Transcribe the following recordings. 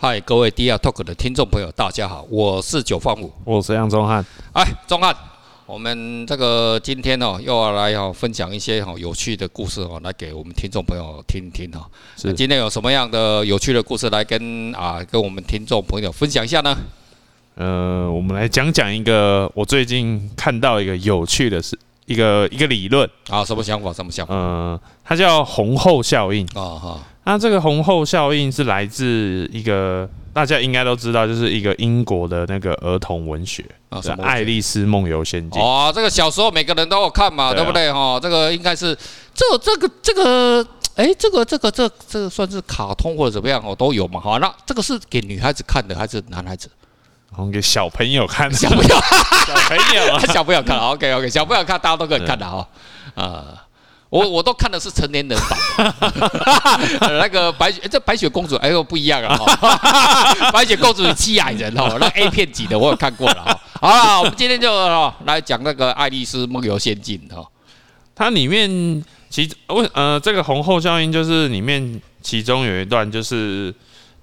嗨，各位 DR Talk 的听众朋友，大家好，我是九方五，我是杨宗汉。哎，宗汉，我们这个今天哦，又要来哦分享一些哈有趣的故事哦，来给我们听众朋友听一听哈。是，今天有什么样的有趣的故事来跟啊跟我们听众朋友分享一下呢？呃，我们来讲讲一个我最近看到一个有趣的事，一个一个理论啊，什么想法？什么想法？呃，它叫红后效应啊哈。那这个红后效应是来自一个大家应该都知道，就是一个英国的那个儿童文学啊，《爱丽丝梦游仙境》哦，这个小时候每个人都有看嘛，对，不对哈？这个应该是这这个这个哎，这个这个这这个算是卡通或者怎么样哦，都有嘛哈。那这个是给女孩子看的还是男孩子？然后给小朋友看的，小朋友，小朋友，小朋友看，OK OK，小朋友看，大家都可以看的哈啊。我我都看的是成年人版，那个白雪这白雪公主哎呦不一样啊，白雪公主是七矮人哦，那 A 片级的我有看过了哈。好了，我们今天就来讲那个《爱丽丝梦游仙境》哈，它里面其为呃这个红后效应就是里面其中有一段就是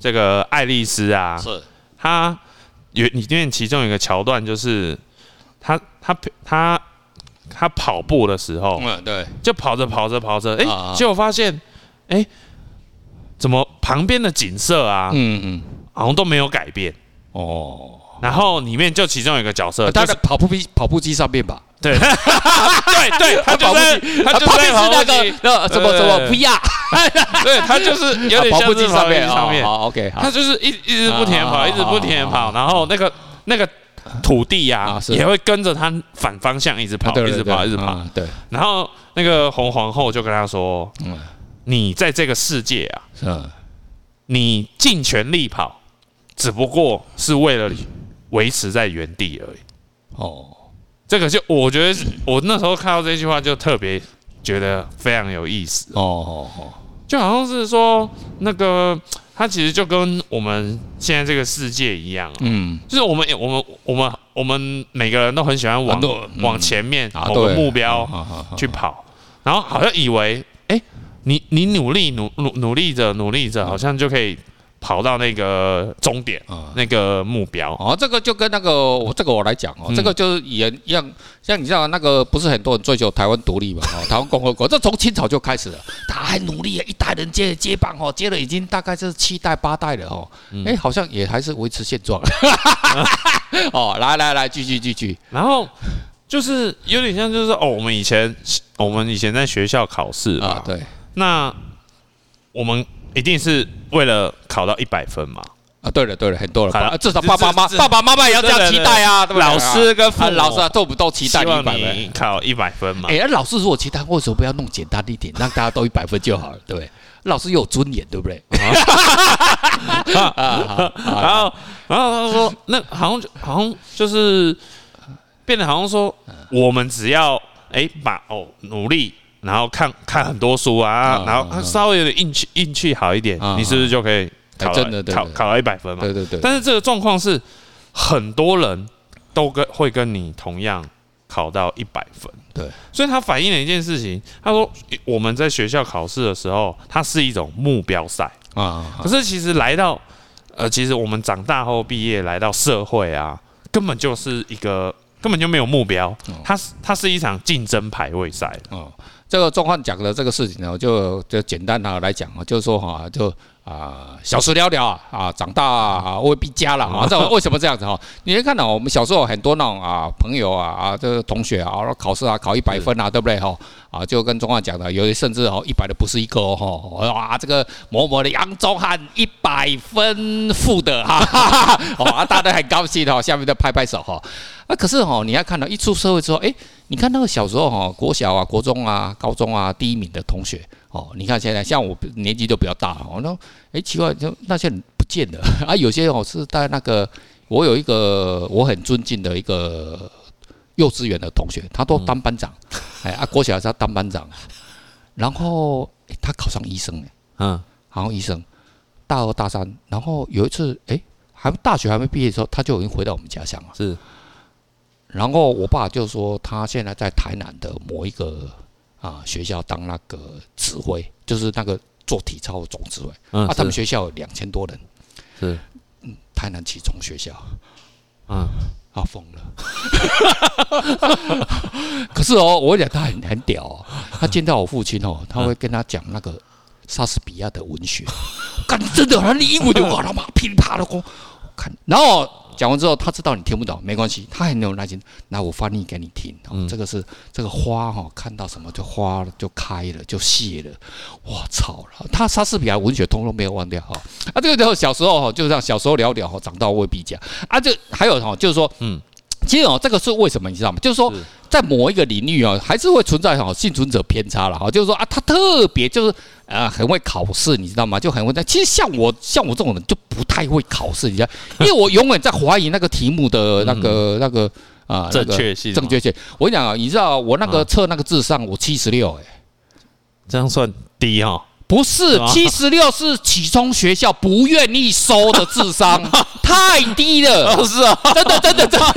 这个爱丽丝啊，是她有里面其中有一个桥段就是她她她。他跑步的时候，嗯，对，就跑着跑着跑着，哎，结果发现，哎，怎么旁边的景色啊，嗯嗯，好像都没有改变。哦。然后里面就其中有一个角色，他在跑步机跑步机上面吧？对，对对，他跑步机，他就在那个那什么什么 VR，对，他就是有点跑步机上面上面，好 OK，他就是一一直不停的跑，一直不停的跑，然后那个那个。土地呀、啊，也会跟着他反方向一直跑，一直跑，一直跑。对。然后那个红皇后就跟他说：“你在这个世界啊，你尽全力跑，只不过是为了维持在原地而已。”哦，这个就我觉得，我那时候看到这句话就特别觉得非常有意思。哦哦哦，就好像是说那个。它其实就跟我们现在这个世界一样，嗯，就是我们我们我们我们每个人都很喜欢往往前面某个目标去跑，然后好像以为，哎，你你努力努努努力着努力着，好像就可以。跑到那个终点，那个目标。哦，这个就跟那个我这个我来讲哦，这个就是也一样，像你知道那个不是很多人追求台湾独立嘛？哦，台湾共和国，这从清朝就开始了，他还努力啊，一代人接接棒哦，接了已经大概是七代八代了哦，哎，好像也还是维持现状。哦，来来来，继续继续，然后就是有点像，就是哦，我们以前我们以前在学校考试啊，对，那我们。一定是为了考到一百分嘛？啊，对了对了，很多了，至少爸爸妈爸爸妈妈也要这样期待啊，对不对？老师跟父母老师啊，都不都期待一百分，考一百分嘛？哎，老师如果期待，为什么不要弄简单一点，让大家都一百分就好了，对不对？老师有尊严，对不对？然后然后他说，那好像好像就是变得好像说，我们只要哎把哦努力。然后看看很多书啊，然后稍微有点运气运气好一点，你是不是就可以考考考到一百分嘛？对对对。但是这个状况是很多人都跟会跟你同样考到一百分，对。所以他反映了一件事情，他说我们在学校考试的时候，它是一种目标赛啊。可是其实来到呃，其实我们长大后毕业来到社会啊，根本就是一个根本就没有目标，它是它是一场竞争排位赛啊。这个状况讲的这个事情呢，就就简单的来讲啊，就是说哈，就啊小时了了啊，长大啊未必佳了啊。这为什么这样子哈？你会看到我们小时候很多那种啊朋友啊啊，这个同学啊，考试啊考一百分啊，对不对哈？啊，就跟宗翰讲的，有些甚至哦一百的不是一个哦，哇，这个某某的杨宗翰一百分负的哈，哦，大家都很高兴哦，下面都拍拍手哈。啊，可是哦，你要看到一出社会之后，哎。你看那个小时候哈，国小啊、国中啊、高中啊第一名的同学哦，你看现在像我年纪都比较大哦，那哎奇怪，就那些人不见了 啊，有些哦是在那个，我有一个我很尊敬的一个幼稚园的同学，他都当班长，哎啊郭小是他当班长，然后他考上医生哎，嗯，然后医生，大二大三，然后有一次哎，还大学还没毕业的时候，他就已经回到我们家乡了，是。然后我爸就说，他现在在台南的某一个啊学校当那个指挥，就是那个做体操的总指挥。啊，他们学校有两千多人。是，嗯台南启聪学校，嗯，他疯了。可是哦，我讲他很很屌哦，他见到我父亲哦，他会跟他讲那个莎士比亚的文学，干真的，他英文就哇他妈噼里啪啦讲，看，然后。讲完之后，他知道你听不懂，没关系，他很有耐心。那我翻译给你听。嗯、这个是这个花哈，看到什么就花了，就开了，就谢了。我操了！他莎士比亚文学通通没有忘掉哈。啊，这个时候小时候哈，就这样小时候聊聊哈，长大未必讲。啊，这还有哈，就是说，嗯。其实哦，这个是为什么你知道吗？就是说，在某一个领域啊，还是会存在哈幸存者偏差了哈。就是说啊，他特别就是呃很会考试，你知道吗？就很会在。其实像我像我这种人就不太会考试，你知道，因为我永远在怀疑那个题目的那个那个啊正确性正确性。我跟你讲啊，你知道我那个测那个智商我七十六哎，这样算低哈。不是 七十六，是启聪学校不愿意收的智商 太低了。是啊，真的真的真的。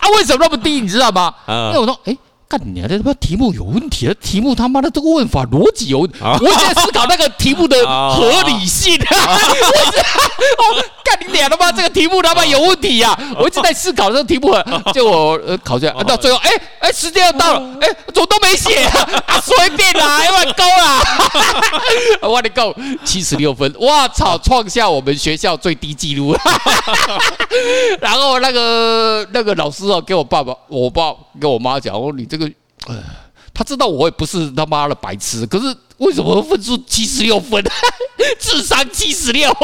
啊，为什么那么低？你知道吗？因为我说，哎。干你啊！这他妈题目有问题啊！题目他妈的这个问法逻辑有问，我一直在思考那个题目的 合理性。哦，干你俩他妈这个题目他妈有问题呀！我一直在思考这个题目，结果呃考出来，到最后哎哎时间要到了，哎怎么都没写啊？随便啦，要不然勾啦！我的够七十六分，哇操，创下我们学校最低纪录。然后那个那个老师哦，给我爸爸、我爸跟我妈讲，我说你这个。呃，他知道我也不是他妈的白痴，可是为什么分数七十六分，智商七十六？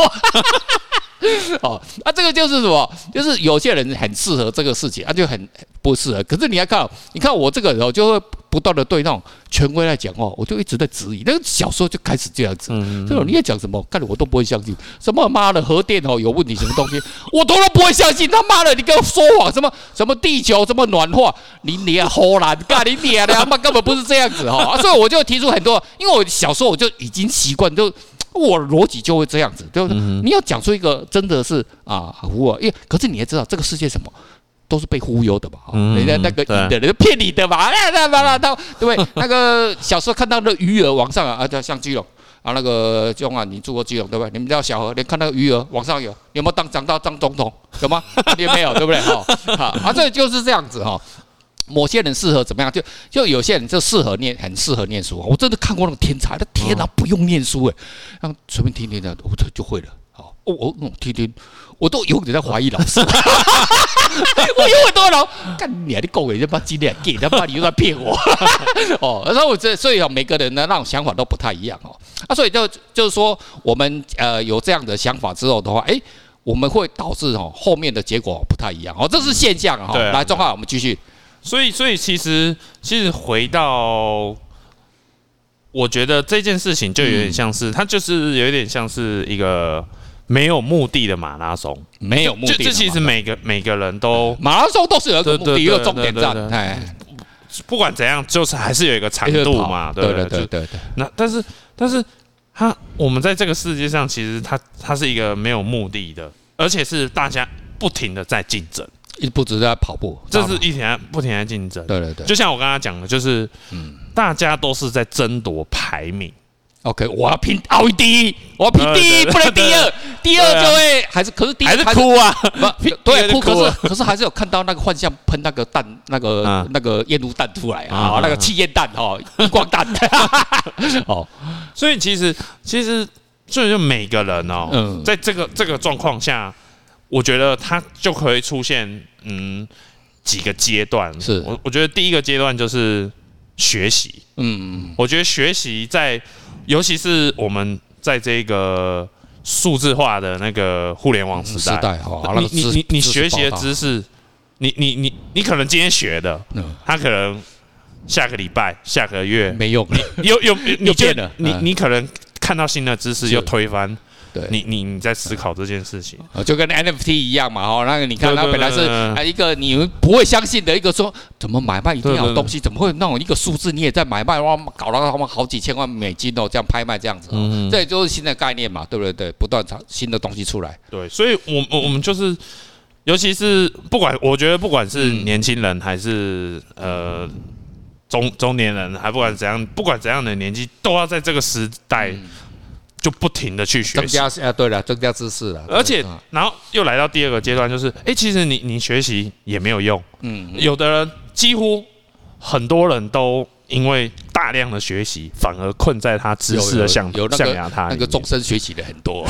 哦，那这个就是什么？就是有些人很适合这个事情，他就很不适合。可是你要看，你看我这个人哦，就会不断的对那种权威来讲哦，我就一直在质疑。那个小时候就开始这样子，这种你也讲什么，看着我都不会相信。什么妈的核电哦有问题，什么东西，我都都不会相信。他妈的，你跟我说谎，什么什么地球什么暖化，你你啊胡来，干你你啊，他妈根本不是这样子哈。所以我就提出很多，因为我小时候我就已经习惯就。我逻辑就会这样子，对不对？你要讲出一个真的是啊，忽悠，因为可是你也知道，这个世界什么都是被忽悠的嘛，人家那个赢的人骗你的嘛，那那那那，对不对？那个小时候看到那鱼儿往上啊，啊，像基隆啊，那个中啊，你住过基隆对不对？你们知道小何，你看那个鱼儿往上有，有没有当长到当总统？有吗？也没有，对不对？哈，啊，这就是这样子哈。某些人适合怎么样？就就有些人就适合念，很适合念书。我真的看过那个天才，他天哪，不用念书哎，让随便听听的，我这就会了。好，我我听听，我都有点在怀疑老师。我有很多人干你啊！你够给人把金链给，他妈你又在骗我。哦，然后我这所以啊，每个人的那种想法都不太一样哦。啊，所以就就是说，我们呃有这样的想法之后的话，哎，我们会导致哦后面的结果不太一样哦，这是现象哈。来，中华，我们继续。所以，所以其实，其实回到，我觉得这件事情就有点像是，它就是有点像是一个没有目的的马拉松，没有目的。这其实每个每个人都马拉松都是有一个目的，一个终点站。哎，不管怎样，就是还是有一个长度嘛。对对对对。那但是，但是，它我们在这个世界上，其实它它是一个没有目的的，而且是大家不停的在竞争。一不止在跑步，这是一天不停在竞争。对对对，就像我刚刚讲的，就是，嗯，大家都是在争夺排名。OK，我要拼奥运第一，我要拼第一，不能第二，第二就会还是，可是第一还是哭啊，不，对，哭，可是可是还是有看到那个幻象喷那个弹，那个那个烟雾弹出来啊，那个气焰弹哈，光弹。哦，所以其实其实所以就每个人哦，在这个这个状况下。我觉得它就可以出现嗯几个阶段，是。我我觉得第一个阶段就是学习，嗯，我觉得学习在尤其是我们在这个数字化的那个互联网时代，时代你你你你学习的知识，你你你你可能今天学的，他可能下个礼拜、下个月。没用，又又 又变了，你你可能看到新的知识又推翻。对。你你你在思考这件事情，就跟 NFT 一样嘛，哈，那个你看，它本来是啊一个你们不会相信的一个说，怎么买卖一定要有东西，怎么会那种一个数字你也在买卖哇，搞到他们好几千万美金哦，这样拍卖这样子，嗯，这就是新的概念嘛，对不对？对，不断产新的东西出来，对，所以我我我们就是，尤其是不管我觉得不管是年轻人还是呃中中年人，还不管怎样，不管怎样的年纪，都要在这个时代。就不停的去学习，增加啊，对了，增加知识了。而且，然后又来到第二个阶段，就是，哎，其实你你学习也没有用。嗯，有的人几乎很多人都因为大量的学习，反而困在他知识的象象牙塔。那个终身学习的很多，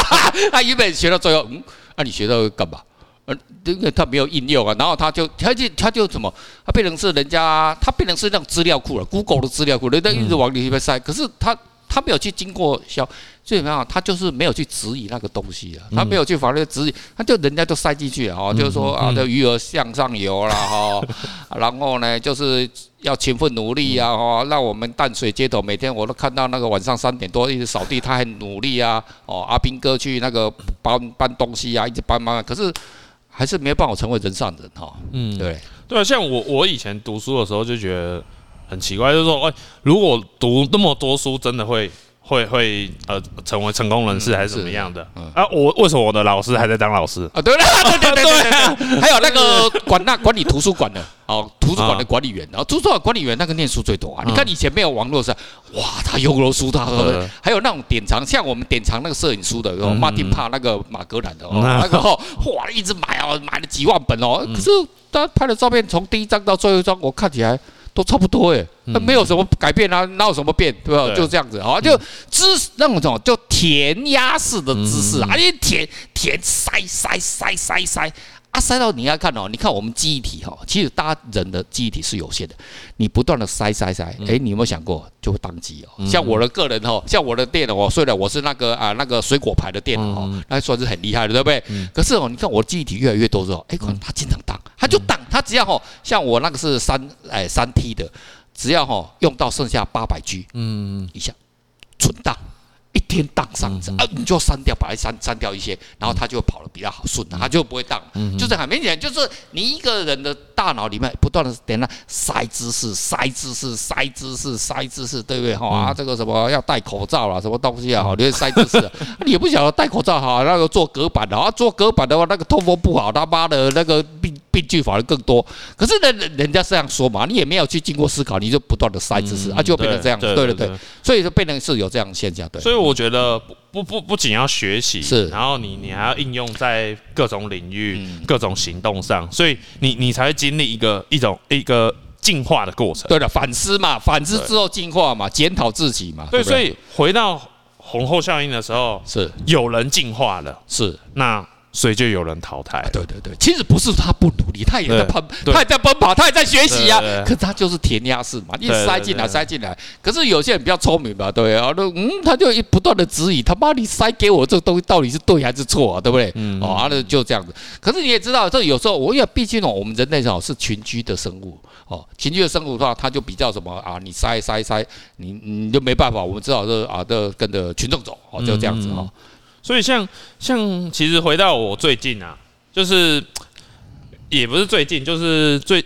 他原本学到最后，嗯，那你学到干嘛？呃，因为他没有应用啊，然后他就他就他就什么，他变成是人家，他变成是那种资料库了，Google 的资料库，人家一直往里面塞，可是他。他没有去经过消，最怎么样？他就是没有去质疑那个东西啊，他没有去法律质疑，他就人家就塞进去了哈，就是说啊，这余额向上游了哈，然后呢，就是要勤奋努力啊哈，让我们淡水街头每天我都看到那个晚上三点多一直扫地，他很努力啊，哦，阿斌哥去那个搬搬东西啊，一直搬搬，可是还是没有办法成为人上人哈。嗯，对对啊，像我我以前读书的时候就觉得。很奇怪，就是说，哎，如果读那么多书，真的会会会呃成为成功人士，还是怎么样的？啊，我为什么我的老师还在当老师啊？对 了，对对对还有那个管那管理图书馆的哦，图书馆的管理员，然后图书馆管理员那个念书最多啊。你看以前没有网络时，哇，他有了书，他还有那种典藏，像我们典藏那个摄影书的，马丁帕那个马格兰的哦，那个哇，一直买哦，买了几万本哦。可是他拍的照片，从第一张到最后一张，我看起来。都差不多哎，那没有什么改变啊，哪有什么变，对吧？就这样子啊，就知识那种叫填鸭式的知识，而且填填塞塞塞塞塞。啊，塞到你要看哦，你看我们记忆体哈，其实大家人的记忆体是有限的，你不断的塞塞塞，哎，你有没有想过就会宕机哦？像我的个人哦，像我的电脑哦，虽然我是那个啊那个水果牌的电脑哦，那算是很厉害的，对不对？可是哦，你看我记忆体越来越多之后，哎，可能它经常宕，它就挡，他只要吼，像我那个是三哎三 T 的，只要吼用到剩下八百 G，嗯，一下存档。一天档上啊，你就删掉，把它删删掉一些，然后他就跑得比较好顺，他就不会当。就是很明显，就是你一个人的大脑里面不断的点那塞知识、塞知识、塞知识、塞知识，对不对？哈啊，这个什么要戴口罩啦，什么东西啊？好，你会塞知识，你也不晓得戴口罩好，那个做隔板的啊，做隔板的话，那个通风不好，他妈的那个病病句反而更多。可是呢，人家这样说嘛，你也没有去经过思考，你就不断的塞知识，啊，就变成这样。对对对，所以就变成是有这样的现象。对，所以。我觉得不不不不仅要学习，是，然后你你还要应用在各种领域、嗯、各种行动上，所以你你才会经历一个一种一个进化的过程。对的，反思嘛，反思之后进化嘛，检讨自己嘛。对，所以回到红后效应的时候，是有人进化了，是那。所以就有人淘汰。对对对，其实不是他不努力，他也在奔，他也在奔跑，他也在学习啊。可是他就是填鸭式嘛，一塞进来塞进来。可是有些人比较聪明吧，对啊，那嗯，他就一不断的质疑，他妈你塞给我这个东西到底是对还是错啊？对不对？嗯。哦，那就这样子。可是你也知道，这有时候我也毕竟哦，我们人类哦是群居的生物哦，群居的生物的话，他就比较什么啊？你塞塞塞，你你就没办法。我们只好是啊，这跟着群众走哦，就这样子哈。所以像像其实回到我最近啊，就是也不是最近，就是最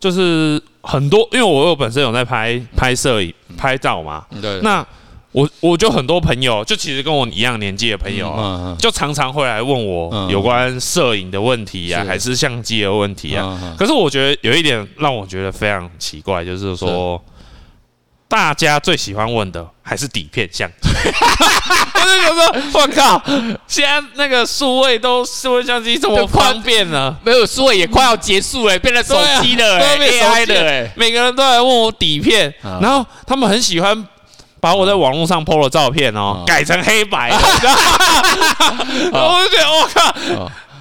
就是很多，因为我有本身有在拍拍摄影拍照嘛，对。那我我就很多朋友，就其实跟我一样年纪的朋友，就常常会来问我有关摄影的问题啊，还是相机的问题啊。可是我觉得有一点让我觉得非常奇怪，就是说。大家最喜欢问的还是底片相机，就是有时候我靠，现在那个数位都数位相机这么方便了，没有数位也快要结束了，变成手机了，都变手机了，每个人都来问我底片，然后他们很喜欢把我在网络上 PO 的照片哦改成黑白的，我就觉得我靠，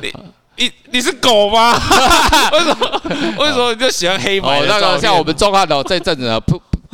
你你你是狗吗？为什么为什么你就喜欢黑白？那个像我们中汉的这阵子呢。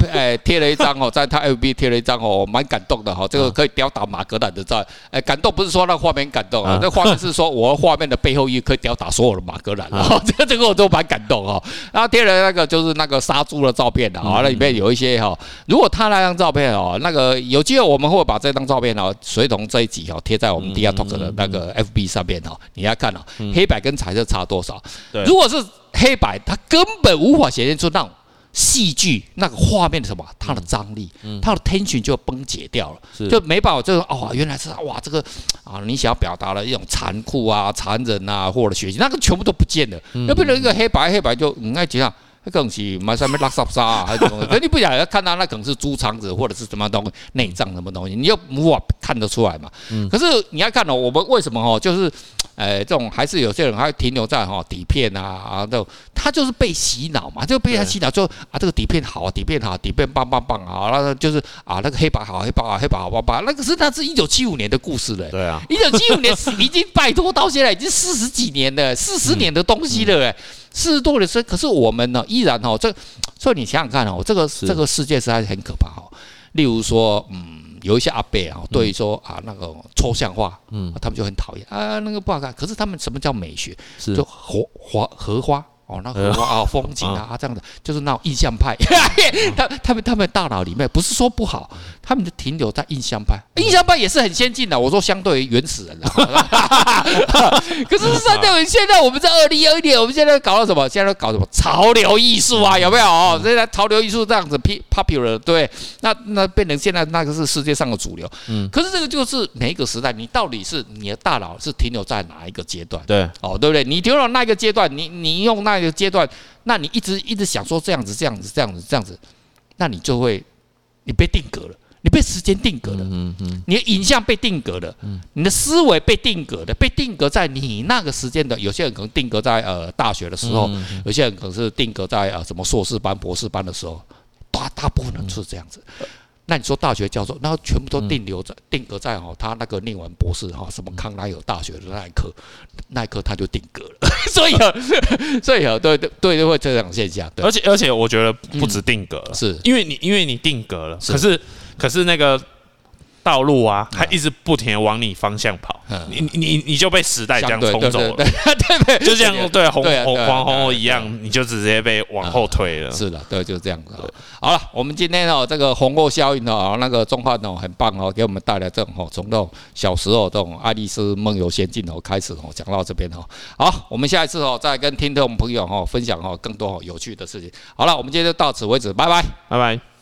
哎，贴了一张哦，在他 FB 贴了一张哦，蛮感动的哈。这个可以吊打马格兰的照。哎，感动不是说那画面感动啊，那画面是说我画面的背后也可以吊打所有的马格南啊。这个 这个我都蛮感动哈。然后贴了那个就是那个杀猪的照片的啊，那里面有一些哈。如果他那张照片哦，那个有机会我们会把这张照片哦，随同这一集哦贴在我们 DR Talk 的那个 FB 上面哦。你要看哦，黑白跟彩色差多少？如果是黑白，它根本无法显现出那种。戏剧那个画面的什么，它的张力，它的 tension 就崩解掉了，就没办法。这种哦，原来是哇，这个啊，你想要表达的一种残酷啊、残忍啊，或者血腥，那个全部都不见了，那变成一个黑白，黑白就你爱讲，那可能是买上面拉萨沙啊，还是什么？可你不想要看到那可能是猪肠子或者是什么东西内脏什么东西，你又无法看得出来嘛。可是你要看哦，我们为什么哦，就是。哎，这种还是有些人还停留在哈底片啊啊，这种他就是被洗脑嘛，就被他洗脑，就啊这个底片好，底片好，底片棒棒棒啊，那个就是啊那个黑白好，黑白好，黑白好棒棒，那个是那是一九七五年的故事了，对啊，一九七五年已经拜托到现在已经四十几年了，四十年的东西了，哎，四十多年生，可是我们呢依然哈这，所以你想想看哦，这个这个世界实在是很可怕哦，例如说嗯。有一些阿伯啊，对于说啊那个抽象画，嗯，他们就很讨厌啊，那个不好看。可是他们什么叫美学？是就荷花荷花。哦，那荷花 啊，风景啊，这样的就是那种印象派。他他们他们大脑里面不是说不好，他们就停留在印象派。印象派也是很先进的，我说相对于原始人。可是相对于现在，我们在二零二一年，我们现在搞到什么？现在搞什么潮流艺术啊？有没有？哦，现在潮流艺术这样子 popular，对，那那变成现在那个是世界上的主流。嗯。可是这个就是每一个时代，你到底是你的大脑是停留在哪一个阶段？对。哦，对不对？你停留在那一个阶段，你你用那。一个阶段，那你一直一直想说这样子这样子这样子这样子，那你就会你被定格了，你被时间定格了，嗯嗯，你的影像被定格了，嗯，你的思维被定格了，被定格在你那个时间的，有些人可能定格在呃大学的时候，有些人可能是定格在呃什么硕士班、博士班的时候，大大部分人是这样子。那你说大学教授，那全部都定留在定格在哈，他那个念完博士哈，什么康奈尔大学的那一刻，那一刻他就定格了。所以啊，所以啊，对对对，就会这种现象。而且而且，我觉得不止定格了，是因为你因为你定格了，可是可是那个。道路啊，它一直不停的往你方向跑，你你你就被时代这样冲走了，对对，就像对红红黄红一样，你就直接被往后推了。是的，对，就是这样子。好了，我们今天哦，这个红后效应哦，那个钟汉哦，很棒哦，给我们带来这种哦，从这种小时候这种爱丽丝梦游仙境哦开始哦，讲到这边哦。好，我们下一次哦，再跟听众朋友哦分享哦更多有趣的事情。好了，我们今天就到此为止，拜拜，拜拜。